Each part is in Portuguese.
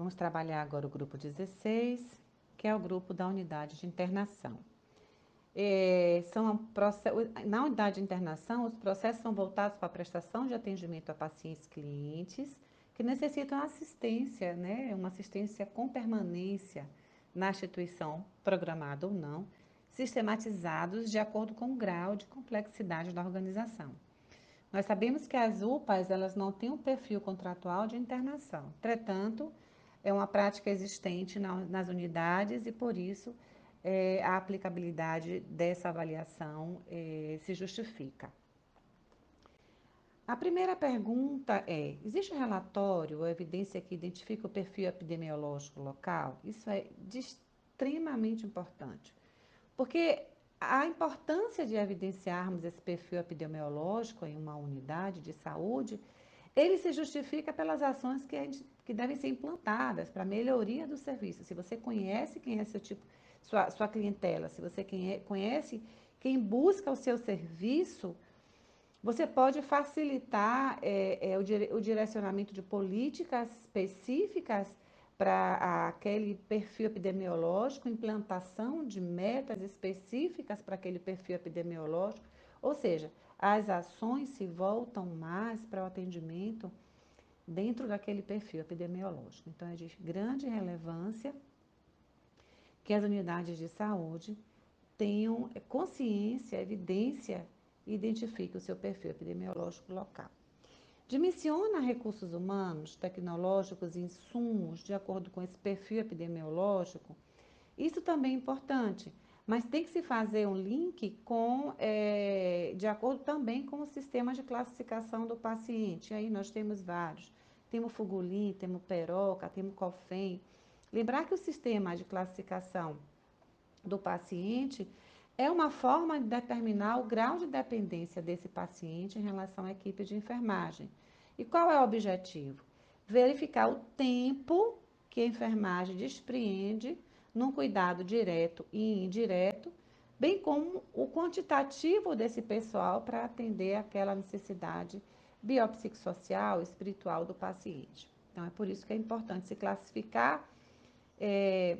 Vamos trabalhar agora o grupo 16, que é o grupo da unidade de internação. É, são na unidade de internação, os processos são voltados para a prestação de atendimento a pacientes clientes que necessitam assistência, né, uma assistência com permanência na instituição, programada ou não, sistematizados de acordo com o grau de complexidade da organização. Nós sabemos que as UPAs elas não têm um perfil contratual de internação. Entretanto, é uma prática existente nas unidades e, por isso, é, a aplicabilidade dessa avaliação é, se justifica. A primeira pergunta é: existe um relatório ou evidência que identifica o perfil epidemiológico local? Isso é extremamente importante, porque a importância de evidenciarmos esse perfil epidemiológico em uma unidade de saúde, ele se justifica pelas ações que, gente, que devem ser implantadas para melhoria do serviço. Se você conhece quem é seu tipo, sua, sua clientela, se você é, conhece quem busca o seu serviço, você pode facilitar é, é, o, o direcionamento de políticas específicas para aquele perfil epidemiológico, implantação de metas específicas para aquele perfil epidemiológico, ou seja, as ações se voltam mais para o atendimento dentro daquele perfil epidemiológico. Então, é de grande relevância que as unidades de saúde tenham consciência, evidência identifique o seu perfil epidemiológico local. Dimensiona recursos humanos, tecnológicos e insumos de acordo com esse perfil epidemiológico. Isso também é importante, mas tem que se fazer um link com, é, de acordo também com o sistema de classificação do paciente. Aí nós temos vários. Temos Fugulin, temos Peroca, temos COFEM. Lembrar que o sistema de classificação do paciente é uma forma de determinar o grau de dependência desse paciente em relação à equipe de enfermagem. E qual é o objetivo? Verificar o tempo que a enfermagem despreende num cuidado direto e indireto, bem como o quantitativo desse pessoal para atender aquela necessidade biopsicossocial, espiritual do paciente. Então, é por isso que é importante se classificar é,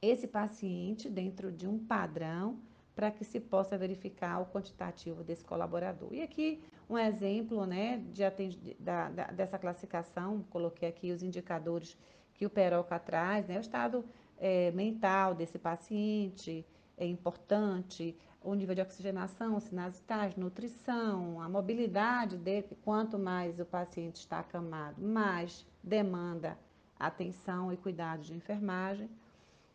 esse paciente dentro de um padrão para que se possa verificar o quantitativo desse colaborador. E aqui um exemplo né, de da, da, dessa classificação, coloquei aqui os indicadores que o Peroca traz, né, o estado é, mental desse paciente é importante, o nível de oxigenação, sinais nutrição, a mobilidade dele, quanto mais o paciente está acamado, mais demanda atenção e cuidado de enfermagem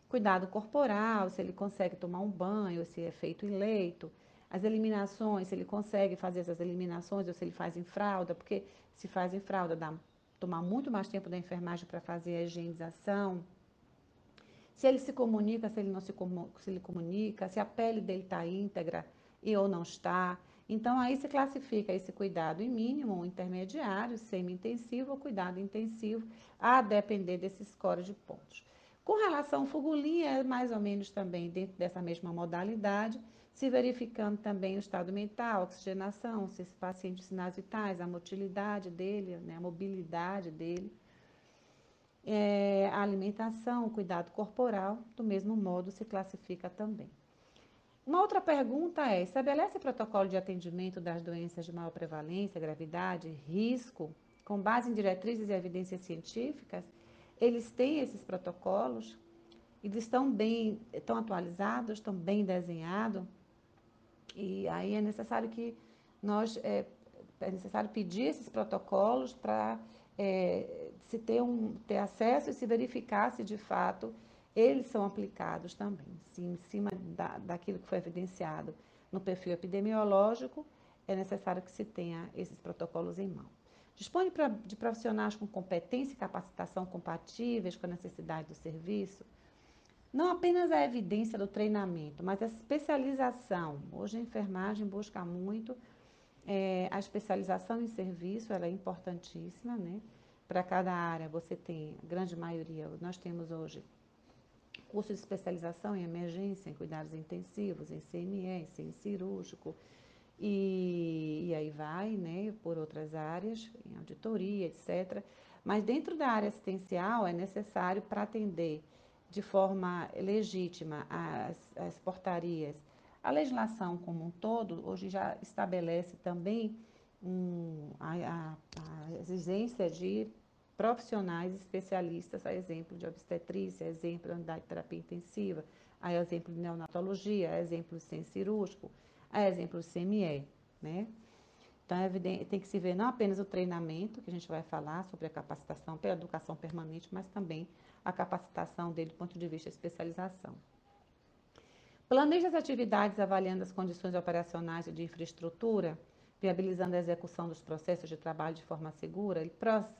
cuidado corporal, se ele consegue tomar um banho, se é feito em leito, as eliminações, se ele consegue fazer essas eliminações ou se ele faz em fralda, porque se faz em fralda dá tomar muito mais tempo da enfermagem para fazer a higienização. Se ele se comunica, se ele não se, se ele comunica, se a pele dele está íntegra e ou não está. Então, aí se classifica esse cuidado em mínimo, intermediário, semi-intensivo ou cuidado intensivo, a depender desses scores de pontos. Com relação ao fugulinha, é mais ou menos também dentro dessa mesma modalidade, se verificando também o estado mental, oxigenação, se esse paciente sinais vitais, a motilidade dele, né, a mobilidade dele, é, a alimentação, o cuidado corporal, do mesmo modo se classifica também. Uma outra pergunta é: estabelece protocolo de atendimento das doenças de maior prevalência, gravidade, risco, com base em diretrizes e evidências científicas? Eles têm esses protocolos, eles estão bem, estão atualizados, estão bem desenhados, e aí é necessário que nós, é, é necessário pedir esses protocolos para é, se ter, um, ter acesso e se verificar se de fato eles são aplicados também. Se em cima da, daquilo que foi evidenciado no perfil epidemiológico, é necessário que se tenha esses protocolos em mão. Dispõe de profissionais com competência e capacitação compatíveis com a necessidade do serviço? Não apenas a evidência do treinamento, mas a especialização. Hoje a enfermagem busca muito é, a especialização em serviço, ela é importantíssima, né? Para cada área você tem, a grande maioria, nós temos hoje curso de especialização em emergência, em cuidados intensivos, em CME, em cirúrgico, e, e aí vai, né, por outras áreas, em auditoria, etc. Mas dentro da área assistencial é necessário para atender de forma legítima as, as portarias. A legislação como um todo hoje já estabelece também um, a, a, a exigência de profissionais especialistas, a exemplo de obstetrícia, a exemplo de unidade de terapia intensiva, a exemplo de neonatologia, a exemplo de centro cirúrgico, a exemplo de CME, né? Então, é evidente, tem que se ver não apenas o treinamento, que a gente vai falar sobre a capacitação pela educação permanente, mas também a capacitação dele do ponto de vista de especialização. Planeja as atividades avaliando as condições operacionais e de infraestrutura, viabilizando a execução dos processos de trabalho de forma segura. Ele,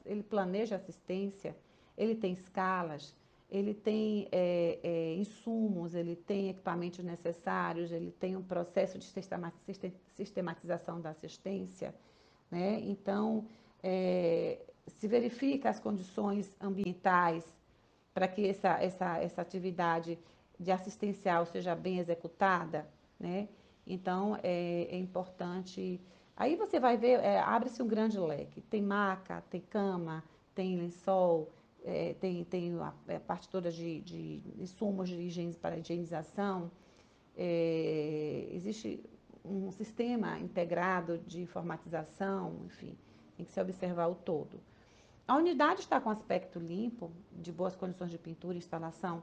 ele planeja assistência, ele tem escalas, ele tem é, é, insumos, ele tem equipamentos necessários, ele tem um processo de sistematização da assistência. Né? Então, é, se verifica as condições ambientais para que essa, essa, essa atividade de assistencial seja bem executada. Né? Então, é, é importante Aí você vai ver, é, abre-se um grande leque. Tem maca, tem cama, tem lençol, é, tem, tem a, a parte toda de, de insumos de higiene para higienização. É, existe um sistema integrado de informatização, enfim, tem que se observar o todo. A unidade está com aspecto limpo, de boas condições de pintura e instalação.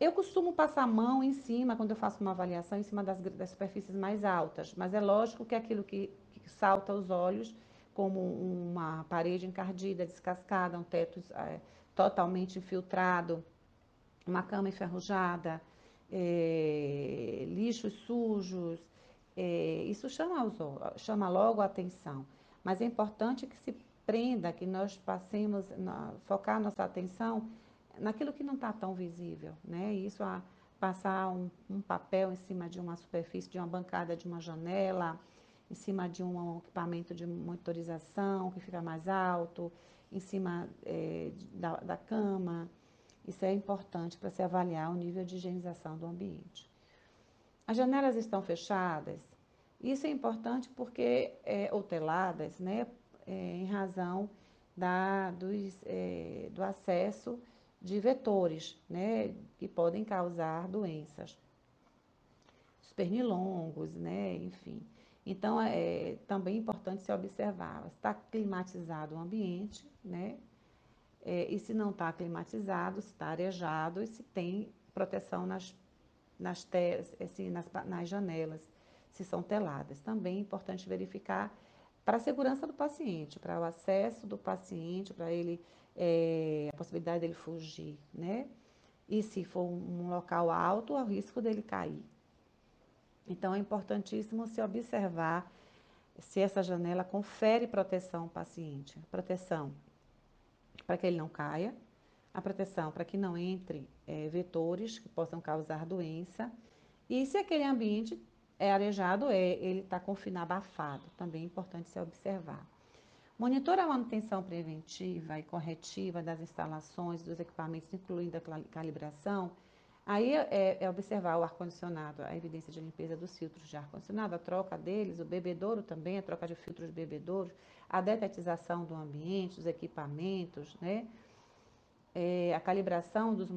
Eu costumo passar a mão em cima, quando eu faço uma avaliação, em cima das, das superfícies mais altas, mas é lógico que aquilo que, que salta aos olhos, como uma parede encardida, descascada, um teto é, totalmente infiltrado, uma cama enferrujada, é, lixos sujos, é, isso chama, os, chama logo a atenção. Mas é importante que se prenda, que nós passemos, na, focar nossa atenção naquilo que não está tão visível, né? Isso a passar um, um, papel em cima de uma superfície, de uma bancada, de uma janela, em cima de um equipamento de monitorização que fica mais alto, em cima é, da, da cama. Isso é importante para se avaliar o nível de higienização do ambiente. As janelas estão fechadas. Isso é importante porque, é, ou teladas, né, é, em razão da, dos, é, do acesso de vetores, né, que podem causar doenças. Os pernilongos, né, enfim. Então, é também importante se observar, está climatizado o ambiente, né, é, e se não está climatizado, se está arejado e se tem proteção nas, nas, assim, nas, nas janelas, se são teladas. Também é importante verificar para a segurança do paciente, para o acesso do paciente, para ele é, a possibilidade dele fugir, né? E se for um local alto, o risco dele cair. Então, é importantíssimo se observar se essa janela confere proteção ao paciente. Proteção para que ele não caia, a proteção para que não entre é, vetores que possam causar doença. E se aquele ambiente é arejado, é, ele está confinado, abafado. Também é importante se observar. Monitora a manutenção preventiva e corretiva das instalações, dos equipamentos, incluindo a calibração. Aí é, é observar o ar-condicionado, a evidência de limpeza dos filtros de ar-condicionado, a troca deles, o bebedouro também, a troca de filtros de bebedouros, a detetização do ambiente, dos equipamentos, né? É, a calibração dos,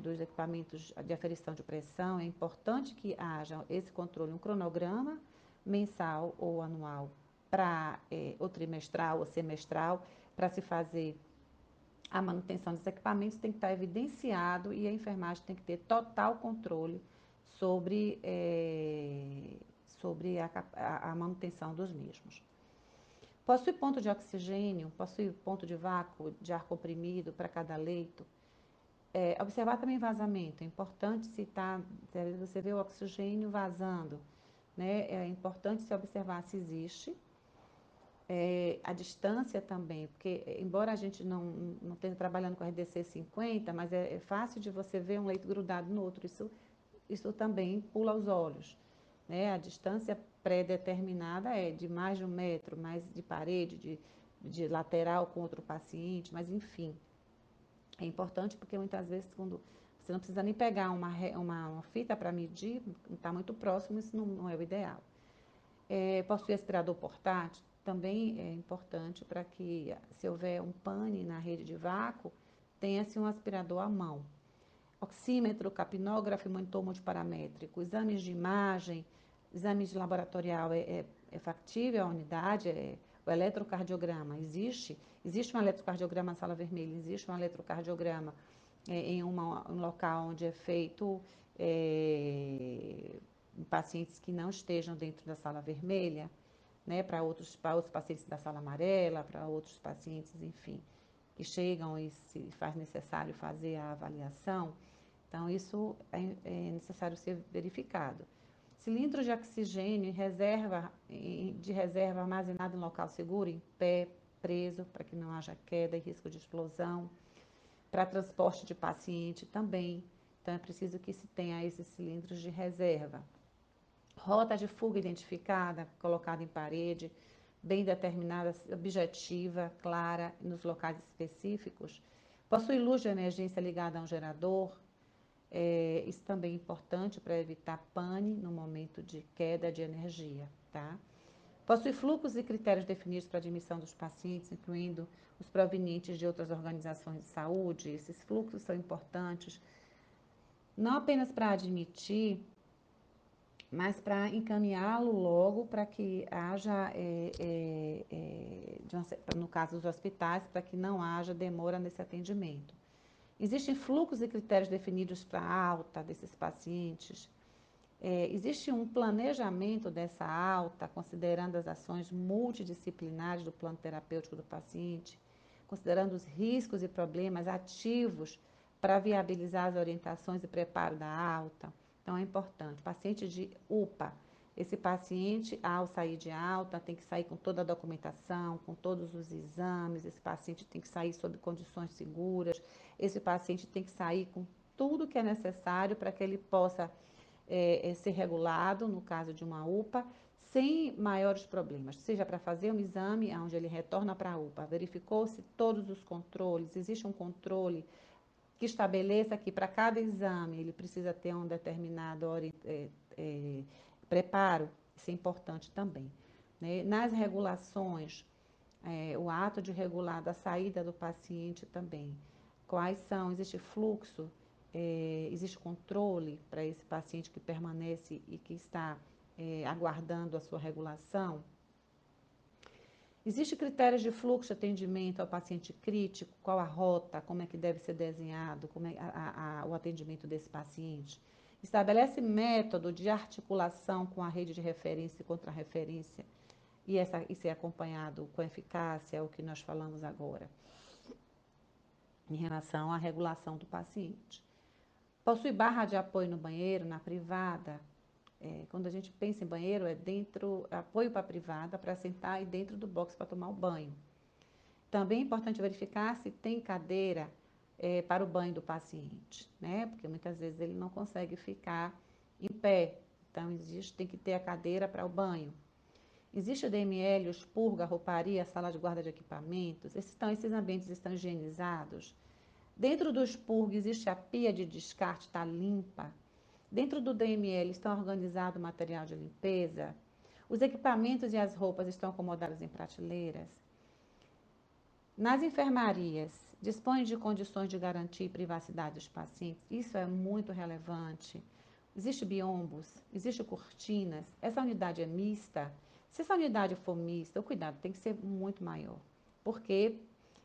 dos equipamentos de aferição de pressão, é importante que haja esse controle, um cronograma mensal ou anual para é, trimestral ou semestral para se fazer a manutenção dos equipamentos tem que estar evidenciado e a enfermagem tem que ter total controle sobre, é, sobre a, a, manutenção dos mesmos. Possui ponto de oxigênio, possui ponto de vácuo de ar comprimido para cada leito. É, observar também vazamento, é importante citar, você vê o oxigênio vazando, né? é importante se observar se existe é, a distância também, porque embora a gente não, não esteja trabalhando com RDC 50, mas é, é, fácil de você ver um leito grudado no outro, isso, isso também pula os olhos. Né? A distância pré-determinada é de mais de um metro, mais de parede, de, de lateral com outro paciente, mas enfim. É importante porque muitas vezes quando você não precisa nem pegar uma, uma, uma fita para medir, está muito próximo, isso não, não é o ideal. É, possui aspirador portátil, também é importante para que, se houver um pane na rede de vácuo, tenha-se um aspirador à mão. Oxímetro, capnógrafo monitor multiparamétrico, exames de imagem, exames de laboratorial é, é, é factível a unidade, é, o eletrocardiograma existe, existe um eletrocardiograma na sala vermelha, existe um eletrocardiograma é, em uma, um local onde é feito é, pacientes que não estejam dentro da sala vermelha, né, para outros, outros pacientes da sala amarela, para outros pacientes, enfim, que chegam e se faz necessário fazer a avaliação. Então, isso é, é necessário ser verificado. Cilindro de oxigênio reserva, de reserva armazenado em local seguro, em pé, preso, para que não haja queda e risco de explosão. Para transporte de paciente também. Então, é preciso que se tenha esses cilindros de reserva. Rota de fuga identificada, colocada em parede, bem determinada, objetiva, clara, nos locais específicos. Possui luz de emergência ligada a um gerador, é, isso também é importante para evitar pane no momento de queda de energia, tá? Possui fluxos e critérios definidos para admissão dos pacientes, incluindo os provenientes de outras organizações de saúde. Esses fluxos são importantes não apenas para admitir, mas para encaminhá-lo logo para que haja, é, é, é, no caso dos hospitais, para que não haja demora nesse atendimento. Existem fluxos e critérios definidos para alta desses pacientes. É, existe um planejamento dessa alta, considerando as ações multidisciplinares do plano terapêutico do paciente, considerando os riscos e problemas ativos para viabilizar as orientações e preparo da alta. Então, é importante. Paciente de UPA, esse paciente, ao sair de alta, tem que sair com toda a documentação, com todos os exames, esse paciente tem que sair sob condições seguras, esse paciente tem que sair com tudo que é necessário para que ele possa é, ser regulado, no caso de uma UPA, sem maiores problemas, seja para fazer um exame onde ele retorna para a UPA, verificou-se todos os controles, existe um controle que estabeleça que para cada exame ele precisa ter um determinado é, é, preparo, isso é importante também. Né? Nas regulações, é, o ato de regular da saída do paciente também. Quais são? Existe fluxo, existe controle para esse paciente que permanece e que está aguardando a sua regulação? Existe critérios de fluxo de atendimento ao paciente crítico? Qual a rota? Como é que deve ser desenhado? Como é a, a, o atendimento desse paciente? Estabelece método de articulação com a rede de referência e contra-referência. E essa, isso é acompanhado com eficácia, é o que nós falamos agora, em relação à regulação do paciente. Possui barra de apoio no banheiro, na privada. É, quando a gente pensa em banheiro, é dentro, apoio para a privada, para sentar e dentro do box para tomar o banho. Também é importante verificar se tem cadeira é, para o banho do paciente, né? Porque muitas vezes ele não consegue ficar em pé. Então, existe, tem que ter a cadeira para o banho. Existe o DML, os purga, a rouparia, a sala de guarda de equipamentos. Esses, então, esses ambientes estão higienizados. Dentro do expurgo existe a pia de descarte, está limpa. Dentro do DML estão organizado material de limpeza. Os equipamentos e as roupas estão acomodados em prateleiras. Nas enfermarias, dispõe de condições de garantir privacidade dos pacientes. Isso é muito relevante. Existe biombos, existe cortinas. Essa unidade é mista. Se essa unidade for mista, o cuidado tem que ser muito maior, porque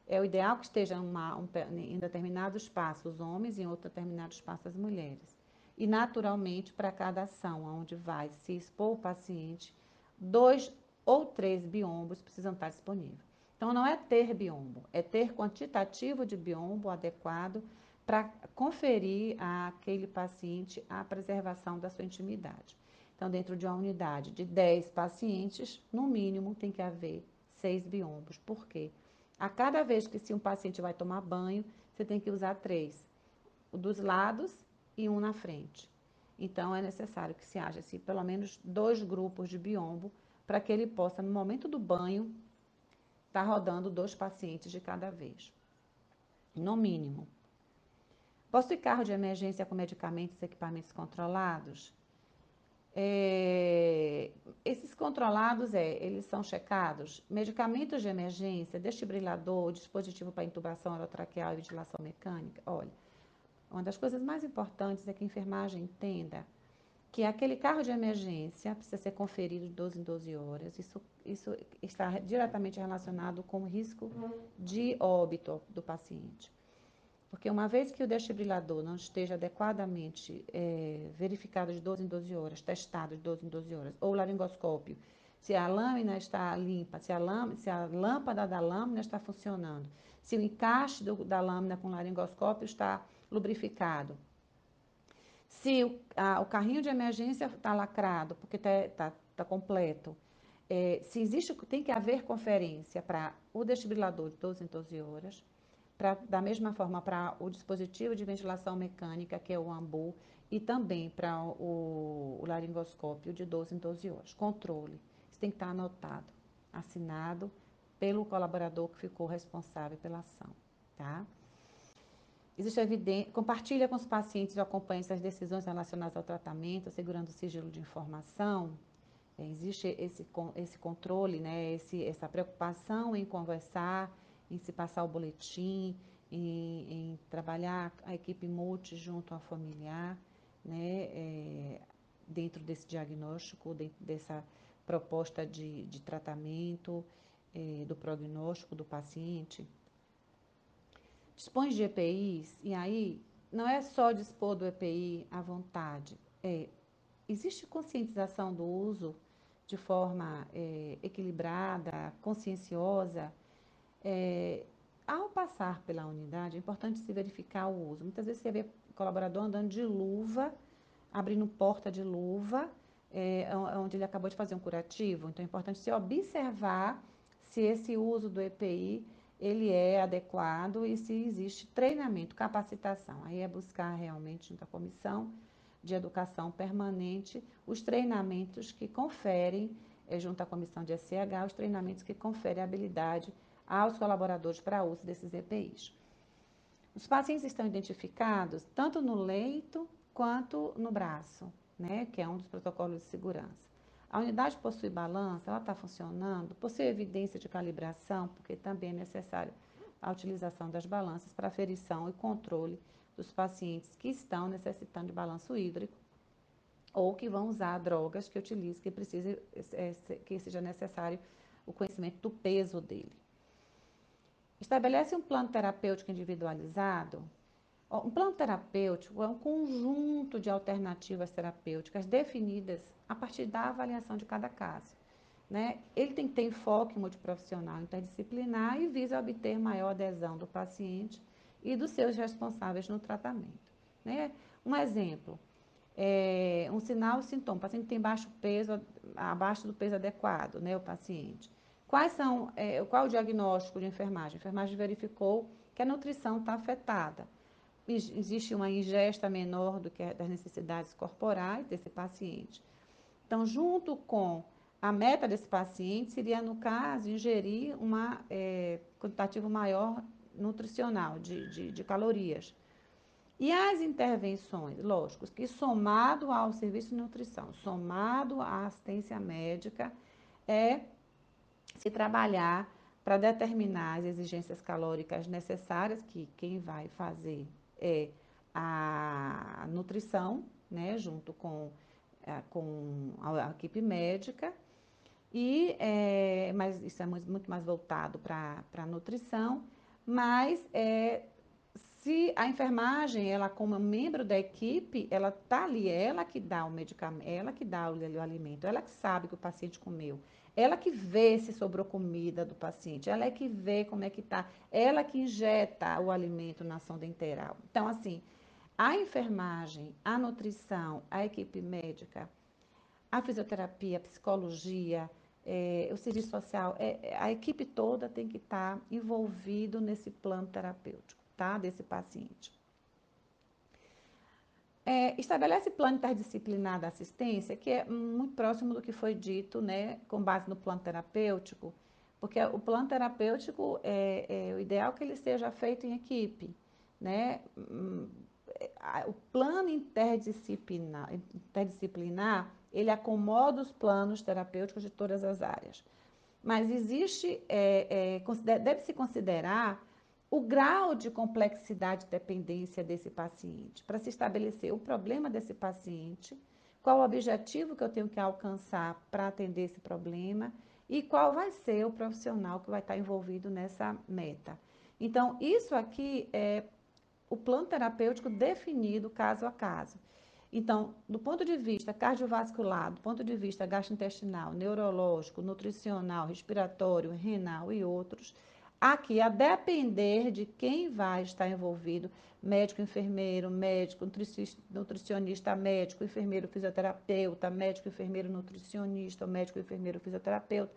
é o ideal que esteja uma, um, em determinado espaço os homens e em outro determinado espaço as mulheres. E, naturalmente, para cada ação onde vai se expor o paciente, dois ou três biombos precisam estar disponíveis. Então, não é ter biombo, é ter quantitativo de biombo adequado para conferir àquele paciente a preservação da sua intimidade. Então, dentro de uma unidade de 10 pacientes, no mínimo tem que haver 6 biombos. Por quê? A cada vez que se um paciente vai tomar banho, você tem que usar três. Dos lados e um na frente. Então, é necessário que se haja assim, pelo menos dois grupos de biombo para que ele possa, no momento do banho, está rodando dois pacientes de cada vez, no mínimo. Possui carro de emergência com medicamentos e equipamentos controlados? É, esses controlados, é, eles são checados, medicamentos de emergência, desfibrilador, dispositivo para intubação orotraqueal e ventilação mecânica. Olha, uma das coisas mais importantes é que a enfermagem entenda que aquele carro de emergência precisa ser conferido de 12 em 12 horas. Isso, isso está diretamente relacionado com o risco de óbito do paciente. Porque uma vez que o desfibrilador não esteja adequadamente é, verificado de 12 em 12 horas, testado de 12 em 12 horas, ou o laringoscópio, se a lâmina está limpa, se a, lâmina, se a lâmpada da lâmina está funcionando, se o encaixe do, da lâmina com o laringoscópio está lubrificado, se o, a, o carrinho de emergência está lacrado, porque está tá, tá completo, é, se existe, tem que haver conferência para o desfibrilador de 12 em 12 horas, pra, da mesma forma para o dispositivo de ventilação mecânica, que é o AMBU, e também para o, o laringoscópio de 12 em 12 horas. Controle. Isso tem que estar anotado, assinado pelo colaborador que ficou responsável pela ação, tá? Existe evidência, compartilha com os pacientes e acompanha as decisões relacionadas ao tratamento, assegurando o sigilo de informação. É, existe esse, esse controle, né, esse, essa preocupação em conversar em se passar o boletim, em, em trabalhar a equipe multi junto ao familiar, né, é, dentro desse diagnóstico, dentro dessa proposta de, de tratamento, é, do prognóstico do paciente. Dispõe de EPIs, e aí não é só dispor do EPI à vontade, é, existe conscientização do uso de forma é, equilibrada, conscienciosa, é, ao passar pela unidade, é importante se verificar o uso. Muitas vezes você vê colaborador andando de luva, abrindo porta de luva, é, onde ele acabou de fazer um curativo. Então, é importante se observar se esse uso do EPI ele é adequado e se existe treinamento, capacitação. Aí é buscar realmente junto à comissão de educação permanente os treinamentos que conferem, é, junto à comissão de SCH, os treinamentos que conferem habilidade aos colaboradores para uso desses EPIs. Os pacientes estão identificados tanto no leito quanto no braço, né, que é um dos protocolos de segurança. A unidade possui balança, ela está funcionando, possui evidência de calibração, porque também é necessário a utilização das balanças para aferição e controle dos pacientes que estão necessitando de balanço hídrico ou que vão usar drogas que utilize, que precise, é, que seja necessário o conhecimento do peso dele. Estabelece um plano terapêutico individualizado. Um plano terapêutico é um conjunto de alternativas terapêuticas definidas a partir da avaliação de cada caso. Né? Ele tem que ter enfoque multiprofissional interdisciplinar e visa obter maior adesão do paciente e dos seus responsáveis no tratamento. Né? Um exemplo, é um sinal sintoma, o paciente tem baixo peso, abaixo do peso adequado, né, o paciente. Quais são, é, qual é o diagnóstico de enfermagem? A enfermagem verificou que a nutrição está afetada. Existe uma ingesta menor do que das necessidades corporais desse paciente. Então, junto com a meta desse paciente, seria, no caso, ingerir uma é, quantitativo maior nutricional de, de, de calorias. E as intervenções, lógico, que somado ao serviço de nutrição, somado à assistência médica, é se trabalhar para determinar as exigências calóricas necessárias, que quem vai fazer é a nutrição, né, junto com, é, com a, a equipe médica, e, é, mas isso é muito mais voltado para a nutrição, mas é, se a enfermagem, ela como membro da equipe, ela está ali, ela que dá o medicamento, ela que dá o, o alimento, ela que sabe que o paciente comeu, ela que vê se sobrou comida do paciente, ela é que vê como é que está, ela que injeta o alimento na sonda interal. Então, assim, a enfermagem, a nutrição, a equipe médica, a fisioterapia, a psicologia, é, o serviço social, é, a equipe toda tem que estar tá envolvido nesse plano terapêutico, tá? Desse paciente. É, estabelece plano interdisciplinar da assistência, que é muito próximo do que foi dito, né, com base no plano terapêutico, porque o plano terapêutico é, é o ideal que ele seja feito em equipe, né? O plano interdisciplinar, interdisciplinar ele acomoda os planos terapêuticos de todas as áreas. Mas existe, é, é, deve-se considerar o grau de complexidade e dependência desse paciente, para se estabelecer o problema desse paciente, qual o objetivo que eu tenho que alcançar para atender esse problema e qual vai ser o profissional que vai estar envolvido nessa meta. Então, isso aqui é o plano terapêutico definido caso a caso. Então, do ponto de vista cardiovascular, do ponto de vista gastrointestinal, neurológico, nutricional, respiratório, renal e outros, aqui a depender de quem vai estar envolvido, médico, enfermeiro, médico, nutricionista, médico, enfermeiro, fisioterapeuta, médico, enfermeiro, nutricionista, médico, enfermeiro, fisioterapeuta.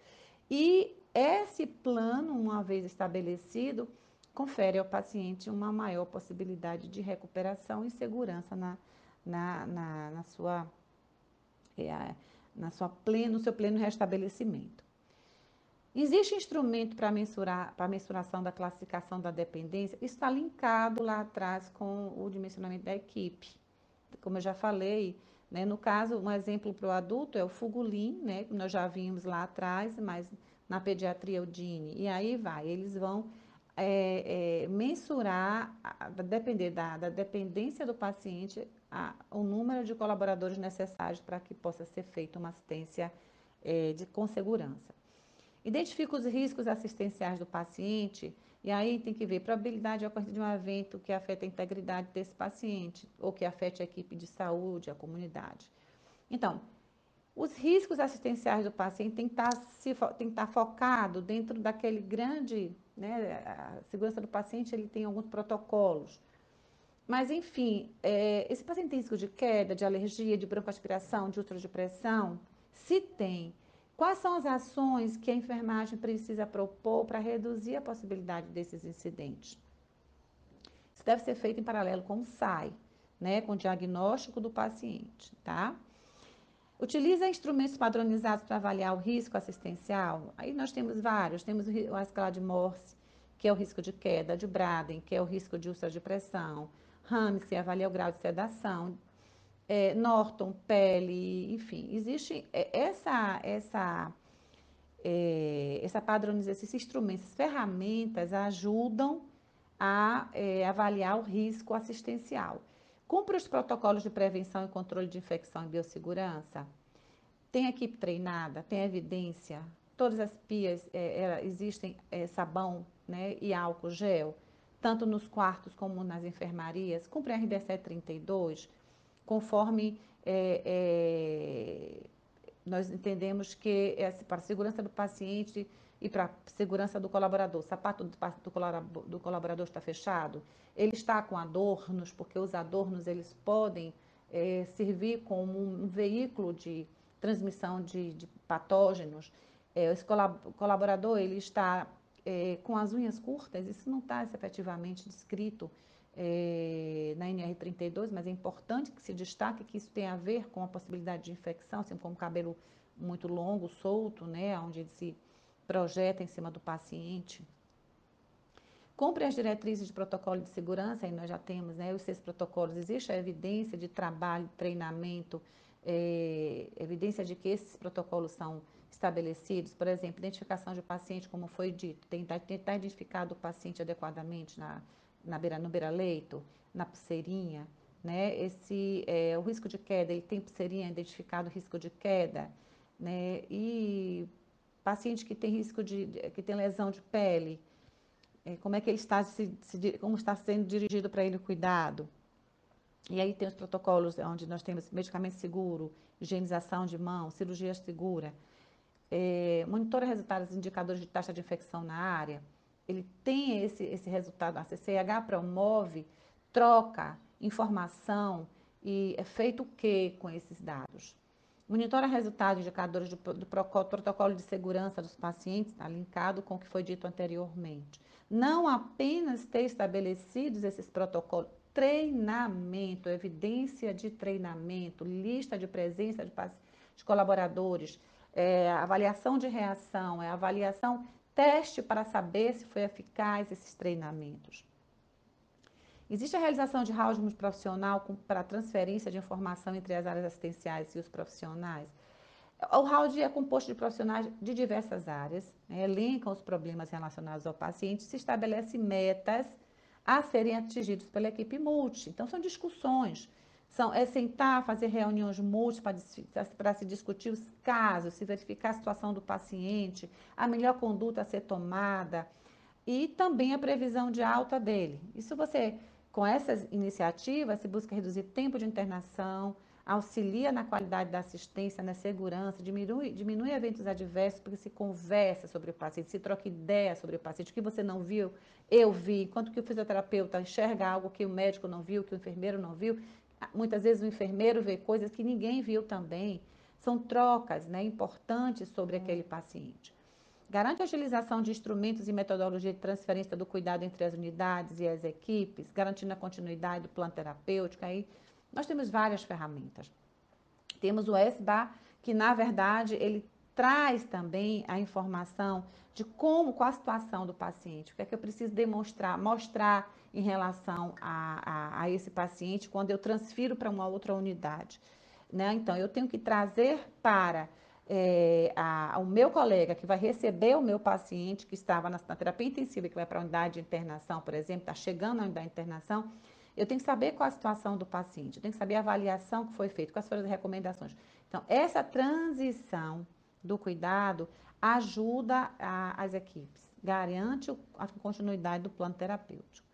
E esse plano, uma vez estabelecido, confere ao paciente uma maior possibilidade de recuperação e segurança na, na, na, na sua, é, na sua pleno, no seu pleno restabelecimento. Existe instrumento para mensurar para mensuração da classificação da dependência? Está linkado lá atrás com o dimensionamento da equipe. Como eu já falei, né, no caso, um exemplo para o adulto é o Fugulin, né, que nós já vimos lá atrás, mas na pediatria o DINE. E aí vai, eles vão é, é, mensurar, depender da, da, dependência do paciente, a, o número de colaboradores necessários para que possa ser feita uma assistência é, de, com segurança. Identifica os riscos assistenciais do paciente, e aí tem que ver probabilidade de ocorrência de um evento que afeta a integridade desse paciente, ou que afete a equipe de saúde, a comunidade. Então, os riscos assistenciais do paciente têm que estar, se, tem que estar focado dentro daquele grande, né, a segurança do paciente ele tem alguns protocolos. Mas, enfim, é, esse paciente tem risco de queda, de alergia, de broncoaspiração, de ultradepressão? Se tem, quais são as ações que a enfermagem precisa propor para reduzir a possibilidade desses incidentes? Isso deve ser feito em paralelo com o SAI, né, com o diagnóstico do paciente, tá? Utiliza instrumentos padronizados para avaliar o risco assistencial? Aí nós temos vários. Temos a escala de Morse, que é o risco de queda, de Braden, que é o risco de úlcera de pressão, Ramsey avalia o grau de sedação, é, Norton, pele, enfim. Existe é, essa, essa, é, essa padronização, esses instrumentos, ferramentas ajudam a é, avaliar o risco assistencial. Cumpre os protocolos de prevenção e controle de infecção e biossegurança? Tem equipe treinada? Tem evidência? Todas as pias é, existem é, sabão né, e álcool gel, tanto nos quartos como nas enfermarias? Cumpre a RDC 32? Conforme é, é, nós entendemos que para a segurança do paciente e para a segurança do colaborador. O sapato do, do colaborador está fechado, ele está com adornos, porque os adornos eles podem é, servir como um veículo de transmissão de, de patógenos. É, esse colaborador ele está é, com as unhas curtas, isso não está efetivamente descrito é, na NR32, mas é importante que se destaque que isso tem a ver com a possibilidade de infecção, assim como cabelo muito longo, solto, né, onde ele se projeta em cima do paciente. Cumpre as diretrizes de protocolo de segurança, aí nós já temos né, os seis protocolos. Existe a evidência de trabalho, treinamento, é, evidência de que esses protocolos são estabelecidos. Por exemplo, identificação de paciente, como foi dito, tentar, tentar identificar o paciente adequadamente na, na beira, no beira-leito, na pulseirinha. Né? Esse, é, o risco de queda, ele tem pulseirinha identificado o risco de queda. Né? E paciente que tem risco de, que tem lesão de pele, é, como é que ele está, se, se, como está sendo dirigido para ele o cuidado. E aí tem os protocolos onde nós temos medicamento seguro, higienização de mão, cirurgia segura, é, monitora resultados indicadores de taxa de infecção na área. Ele tem esse, esse resultado, a CCH promove, troca informação e é feito o que com esses dados? Monitora resultados indicadores do, do protocolo de segurança dos pacientes, está linkado com o que foi dito anteriormente. Não apenas ter estabelecidos esses protocolos, treinamento, evidência de treinamento, lista de presença de, de colaboradores, é, avaliação de reação, é avaliação, teste para saber se foi eficaz esses treinamentos. Existe a realização de round multiprofissional para transferência de informação entre as áreas assistenciais e os profissionais? O round é composto de profissionais de diversas áreas, né, elencam os problemas relacionados ao paciente, se estabelece metas a serem atingidos pela equipe multi. Então, são discussões, são, é sentar, fazer reuniões múltiplas para se discutir os casos, se verificar a situação do paciente, a melhor conduta a ser tomada e também a previsão de alta dele. Isso você, com essas iniciativas, se busca reduzir tempo de internação, auxilia na qualidade da assistência, na segurança, diminui, diminui eventos adversos, porque se conversa sobre o paciente, se troca ideia sobre o paciente. O que você não viu, eu vi. Enquanto que o fisioterapeuta enxerga algo que o médico não viu, que o enfermeiro não viu, muitas vezes o enfermeiro vê coisas que ninguém viu também. São trocas né, importantes sobre aquele paciente. Garante a utilização de instrumentos e metodologia de transferência do cuidado entre as unidades e as equipes, garantindo a continuidade do plano terapêutico. Aí nós temos várias ferramentas. Temos o SBA, que na verdade ele traz também a informação de como, qual a situação do paciente, o que é que eu preciso demonstrar, mostrar em relação a, a, a esse paciente quando eu transfiro para uma outra unidade. Né? Então, eu tenho que trazer para é, a, o meu colega que vai receber o meu paciente que estava na, na terapia intensiva, que vai para a unidade de internação, por exemplo, está chegando na unidade de internação, eu tenho que saber qual a situação do paciente, eu tenho que saber a avaliação que foi feita, quais foram as recomendações. Então, essa transição do cuidado ajuda a, as equipes, garante a continuidade do plano terapêutico.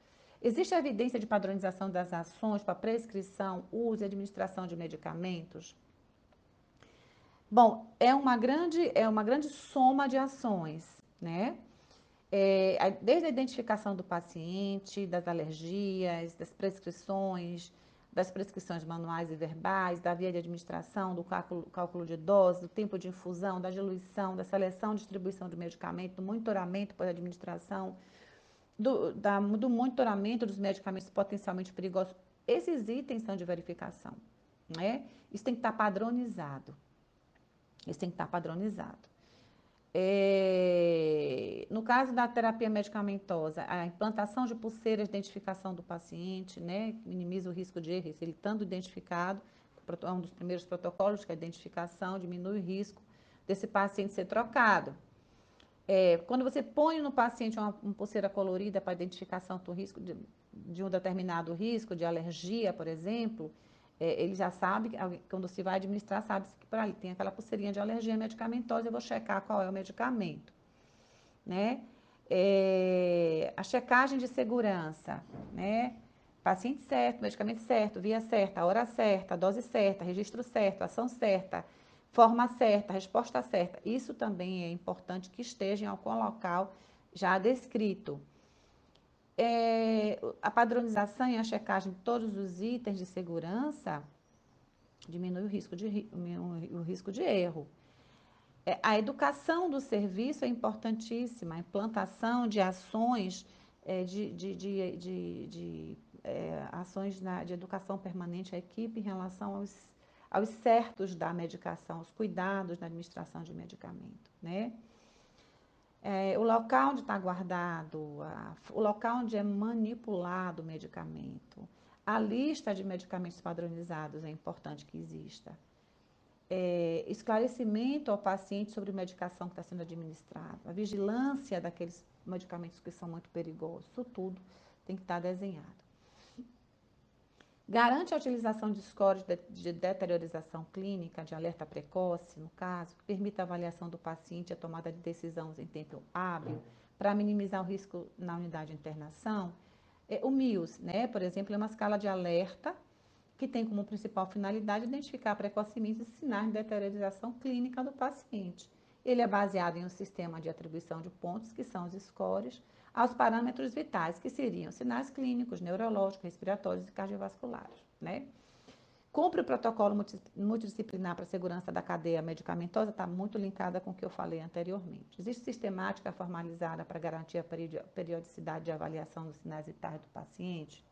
Existe evidência de padronização das ações para prescrição, uso e administração de medicamentos? Bom, é uma grande, é uma grande soma de ações, né? é, desde a identificação do paciente, das alergias, das prescrições, das prescrições manuais e verbais, da via de administração, do cálculo, cálculo de doses, do tempo de infusão, da diluição, da seleção e distribuição de medicamento, do monitoramento por administração, do, da, do monitoramento dos medicamentos potencialmente perigosos. Esses itens são de verificação. Né? Isso tem que estar padronizado. Isso tem que estar padronizado. É, no caso da terapia medicamentosa, a implantação de pulseiras de identificação do paciente, né, minimiza o risco de erro, ele estando identificado, é um dos primeiros protocolos, que é a identificação, diminui o risco desse paciente ser trocado. É, quando você põe no paciente uma, uma pulseira colorida para identificação do risco de, de um determinado risco, de alergia, por exemplo, é, ele já sabe, quando se vai administrar, sabe que para ali tem aquela pulseirinha de alergia medicamentosa, eu vou checar qual é o medicamento. Né? É, a checagem de segurança, né? Paciente certo, medicamento certo, via certa, hora certa, dose certa, registro certo, ação certa, forma certa, resposta certa. Isso também é importante que esteja em algum local já descrito é, a padronização e a checagem de todos os itens de segurança diminui o risco de, o risco de erro. É, a educação do serviço é importantíssima, a implantação de ações é, de, de, de, de, é, ações na, de educação permanente à equipe em relação aos, aos certos da medicação, aos cuidados na administração de medicamento, né? é, o local onde está guardado, a, o local onde é manipulado o medicamento, a lista de medicamentos padronizados é importante que exista. É, esclarecimento ao paciente sobre a medicação que está sendo administrada, a vigilância daqueles medicamentos que são muito perigosos, isso tudo tem que estar desenhado. Garante a utilização de scores de, de deteriorização clínica, de alerta precoce, no caso, que permita a avaliação do paciente a tomada de decisões em tempo hábil, para minimizar o risco na unidade de internação. É, o MIUS, né, por exemplo, é uma escala de alerta que tem como principal finalidade identificar precocemente os sinais de deteriorização clínica do paciente. Ele é baseado em um sistema de atribuição de pontos, que são os scores, aos parâmetros vitais, que seriam sinais clínicos, neurológicos, respiratórios e cardiovasculares. Né? Cumpre o protocolo multidisciplinar para a segurança da cadeia medicamentosa, está muito linkada com o que eu falei anteriormente. Existe sistemática formalizada para garantir a periodicidade de avaliação dos sinais vitais do paciente?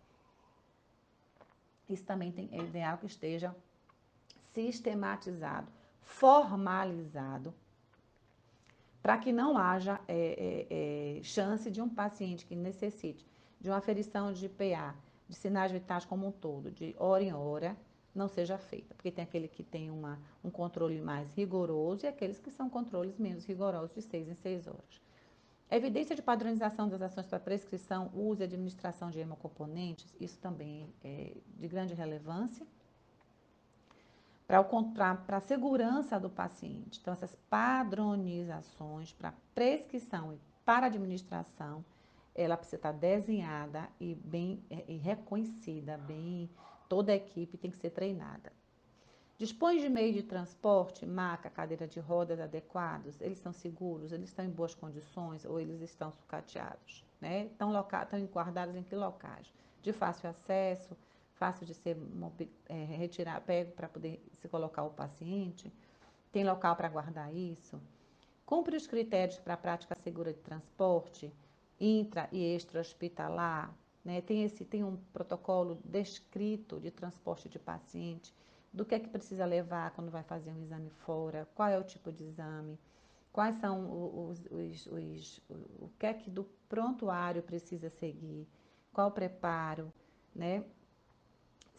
Isso também tem, é ideal que esteja sistematizado, formalizado, para que não haja é, é, é, chance de um paciente que necessite de uma aferição de PA de sinais vitais como um todo, de hora em hora, não seja feita, porque tem aquele que tem uma, um controle mais rigoroso e aqueles que são controles menos rigorosos, de seis em seis horas. A evidência de padronização das ações para prescrição, uso e administração de hemocomponentes, isso também é de grande relevância para a segurança do paciente. Então, essas padronizações para prescrição e para administração, ela precisa estar desenhada e bem e reconhecida, bem toda a equipe tem que ser treinada. Dispõe de meio de transporte, maca, cadeira de rodas adequados? Eles são seguros? Eles estão em boas condições ou eles estão sucateados? Né? Estão, loca estão guardados em que locais? De fácil acesso, fácil de ser é, retirar, pego para poder se colocar o paciente? Tem local para guardar isso? Cumpre os critérios para a prática segura de transporte, intra e extra-hospitalar? Né? Tem, esse, tem um protocolo descrito de transporte de paciente, do que é que precisa levar quando vai fazer um exame fora, qual é o tipo de exame, quais são os, os, os, o que é que do prontuário precisa seguir, qual o preparo, né?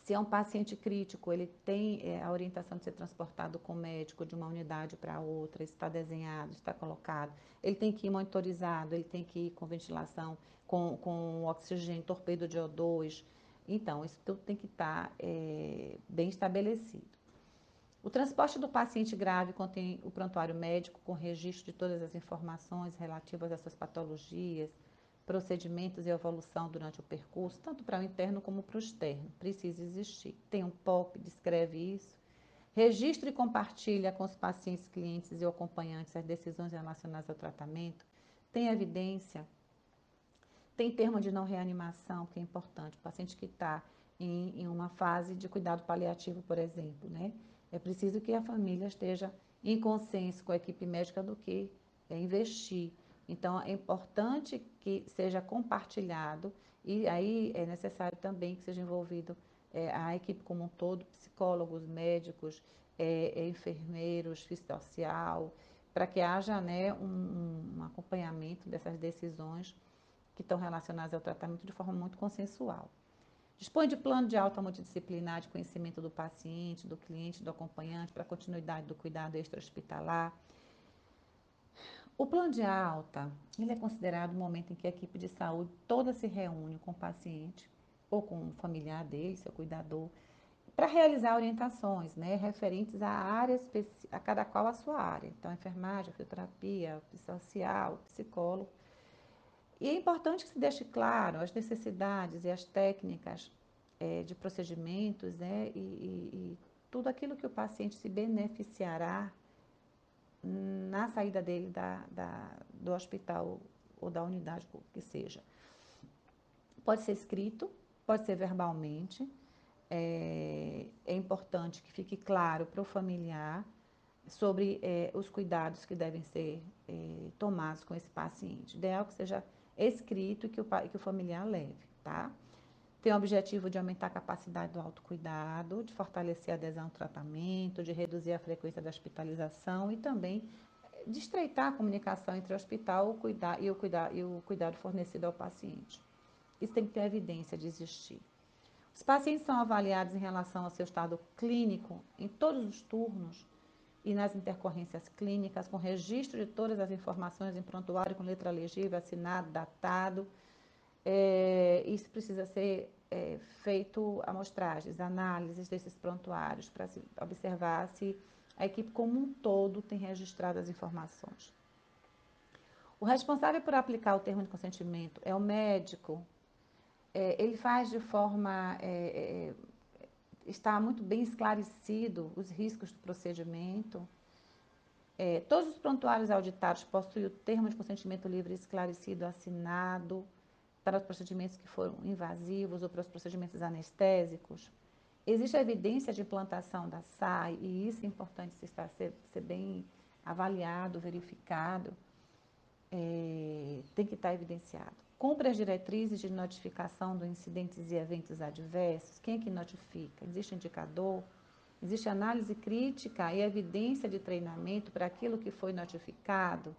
Se é um paciente crítico, ele tem é, a orientação de ser transportado com o médico de uma unidade para outra, está desenhado, está colocado. Ele tem que ir monitorizado, ele tem que ir com ventilação, com, com oxigênio, torpedo de O2. Então, isso tudo tem que estar é, bem estabelecido. O transporte do paciente grave contém o prontuário médico com registro de todas as informações relativas às suas patologias, procedimentos e evolução durante o percurso, tanto para o interno como para o externo. Precisa existir. Tem um POP, descreve isso. Registra e compartilha com os pacientes, clientes e acompanhantes as decisões relacionadas ao tratamento. Tem evidência. Tem termo de não reanimação, que é importante. O paciente que está em, em uma fase de cuidado paliativo, por exemplo, né? É preciso que a família esteja em consenso com a equipe médica do que é investir então, é importante que seja compartilhado e aí é necessário também que seja envolvido é, a equipe como um todo, psicólogos, médicos, é, enfermeiros, social, para que haja né, um, um acompanhamento dessas decisões que estão relacionadas ao tratamento de forma muito consensual. Dispõe de plano de alta multidisciplinar de conhecimento do paciente, do cliente, do acompanhante, para continuidade do cuidado extra-hospitalar o plano de alta, ele é considerado o momento em que a equipe de saúde toda se reúne com o paciente ou com o familiar dele, seu cuidador, para realizar orientações, né, referentes à área a cada qual a sua área. Então, enfermagem, fisioterapia, social, psicólogo. E é importante que se deixe claro as necessidades e as técnicas é, de procedimentos, né, e, e, e tudo aquilo que o paciente se beneficiará na saída dele da, da, do hospital ou da unidade, que seja. Pode ser escrito, pode ser verbalmente. É, é importante que fique claro para o familiar sobre é, os cuidados que devem ser é, tomados com esse paciente. Ideal que seja escrito e que o, que o familiar leve, tá? Tem o objetivo de aumentar a capacidade do autocuidado, de fortalecer a adesão ao tratamento, de reduzir a frequência da hospitalização e também eh, de estreitar a comunicação entre o hospital e, o cuidado, e o cuidado fornecido ao paciente. Isso tem que ter evidência de existir. Os pacientes são avaliados em relação ao seu estado clínico em todos os turnos e nas intercorrências clínicas, com registro de todas as informações em prontuário com letra legível, assinado, datado, é, isso precisa ser é, feito amostragens, análises desses prontuários para se observar se a equipe como um todo tem registrado as informações. O responsável por aplicar o termo de consentimento é o médico. É, ele faz de forma é, está muito bem esclarecido os riscos do procedimento. Todos os prontuários auditados possuem o termo de consentimento livre esclarecido assinado para os procedimentos que foram invasivos ou para os procedimentos anestésicos. Existe evidência de implantação da SAI e isso é importante estar, ser, ser bem avaliado, verificado, é, tem que estar evidenciado. Cumpre as diretrizes de notificação dos incidentes e eventos adversos. Quem é que notifica? Existe indicador? Existe análise crítica e evidência de treinamento para aquilo que foi notificado?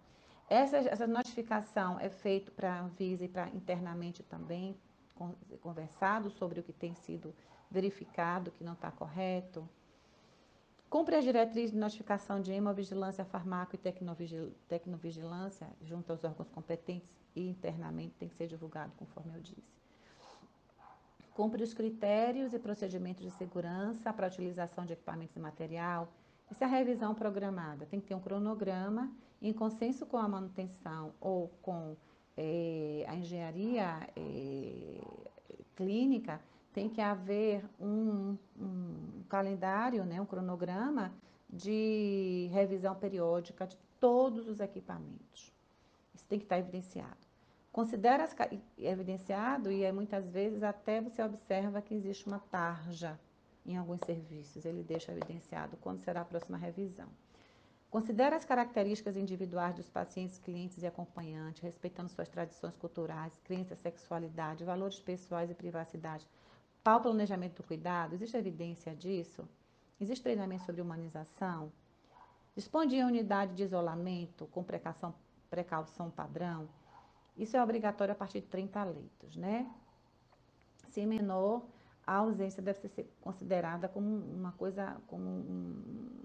Essa, essa notificação é feita para a Anvisa e para internamente também, conversado sobre o que tem sido verificado, que não está correto. Cumpre as diretrizes de notificação de hemovigilância, farmaco e tecnovigilância junto aos órgãos competentes e internamente tem que ser divulgado, conforme eu disse. Cumpre os critérios e procedimentos de segurança para a utilização de equipamentos e material. Isso é a revisão programada. Tem que ter um cronograma em consenso com a manutenção ou com eh, a engenharia eh, clínica, tem que haver um, um calendário, né, um cronograma de revisão periódica de todos os equipamentos. Isso tem que estar evidenciado. Considera evidenciado e é, muitas vezes até você observa que existe uma tarja em alguns serviços, ele deixa evidenciado quando será a próxima revisão. Considera as características individuais dos pacientes, clientes e acompanhantes, respeitando suas tradições culturais, crenças, sexualidade, valores pessoais e privacidade, para o planejamento do cuidado, existe evidência disso? Existe treinamento sobre humanização? Dispõe de unidade de isolamento com precaução, precaução padrão? Isso é obrigatório a partir de 30 leitos, né? Se menor, a ausência deve ser considerada como uma coisa, como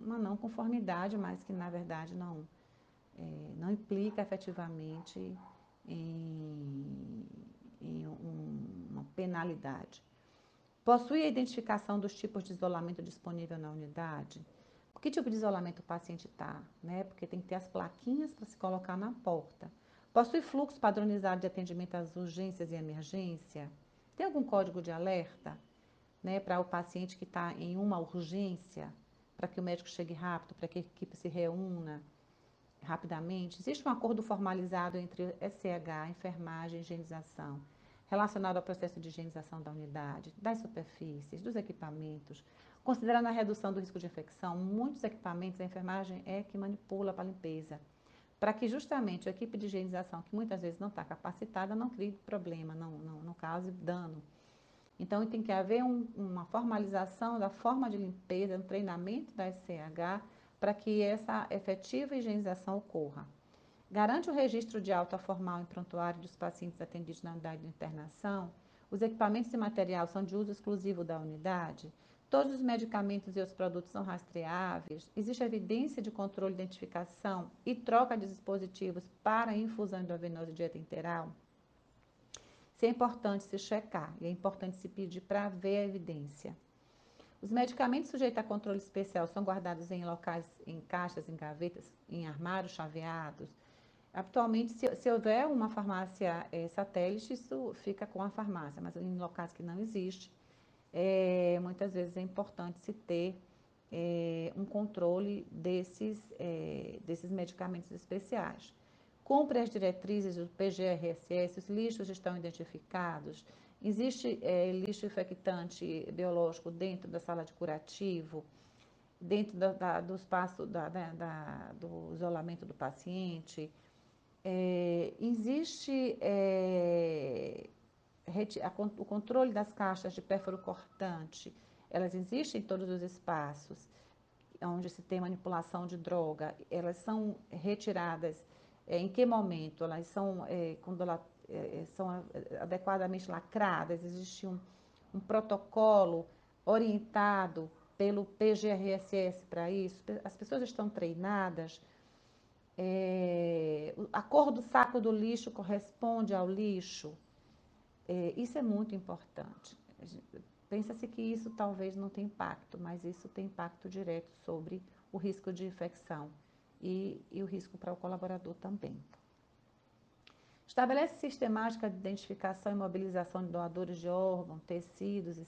uma não conformidade, mas que na verdade não, é, não implica efetivamente em, em um, uma penalidade. Possui a identificação dos tipos de isolamento disponível na unidade? Que tipo de isolamento o paciente está? Né? Porque tem que ter as plaquinhas para se colocar na porta. Possui fluxo padronizado de atendimento às urgências e emergência? Tem algum código de alerta né, para o paciente que está em uma urgência, para que o médico chegue rápido, para que a equipe se reúna rapidamente? Existe um acordo formalizado entre SH, enfermagem e higienização? relacionado ao processo de higienização da unidade, das superfícies, dos equipamentos. Considerando a redução do risco de infecção, muitos equipamentos a enfermagem é que manipula para a limpeza, para que justamente a equipe de higienização, que muitas vezes não está capacitada, não crie problema, não, não, não cause dano. Então, tem que haver um, uma formalização da forma de limpeza, um treinamento da SCH, para que essa efetiva higienização ocorra. Garante o registro de alta formal em prontuário dos pacientes atendidos na unidade de internação? Os equipamentos e material são de uso exclusivo da unidade? Todos os medicamentos e os produtos são rastreáveis? Existe evidência de controle, identificação e troca de dispositivos para infusão endovenosa e dieta interal? Isso é importante se checar e é importante se pedir para ver a evidência. Os medicamentos sujeitos a controle especial são guardados em locais, em caixas, em gavetas, em armários chaveados, Atualmente, se, se houver uma farmácia é, satélite, isso fica com a farmácia, mas em locais que não existe, é, muitas vezes é importante se ter é, um controle desses, desses medicamentos especiais. Cumpre as diretrizes do PGRSS, os lixos estão identificados, existe lixo infectante biológico dentro da sala de curativo, dentro da, da, do espaço da, do isolamento do paciente, é, existe é, o controle das caixas de pérfuro cortante, elas existem em todos os espaços onde se tem manipulação de droga, elas são retiradas é, em que momento? Elas são, é, quando elas é, são adequadamente lacradas, existe um, um protocolo orientado pelo PGRSS para isso, as pessoas estão treinadas é, a cor do saco do lixo corresponde ao lixo. É, isso é muito importante. Pensa-se que isso talvez não tenha impacto, mas isso tem impacto direto sobre o risco de infecção e, e o risco para o colaborador também. Estabelece sistemática de identificação e mobilização de doadores de órgãos, tecidos e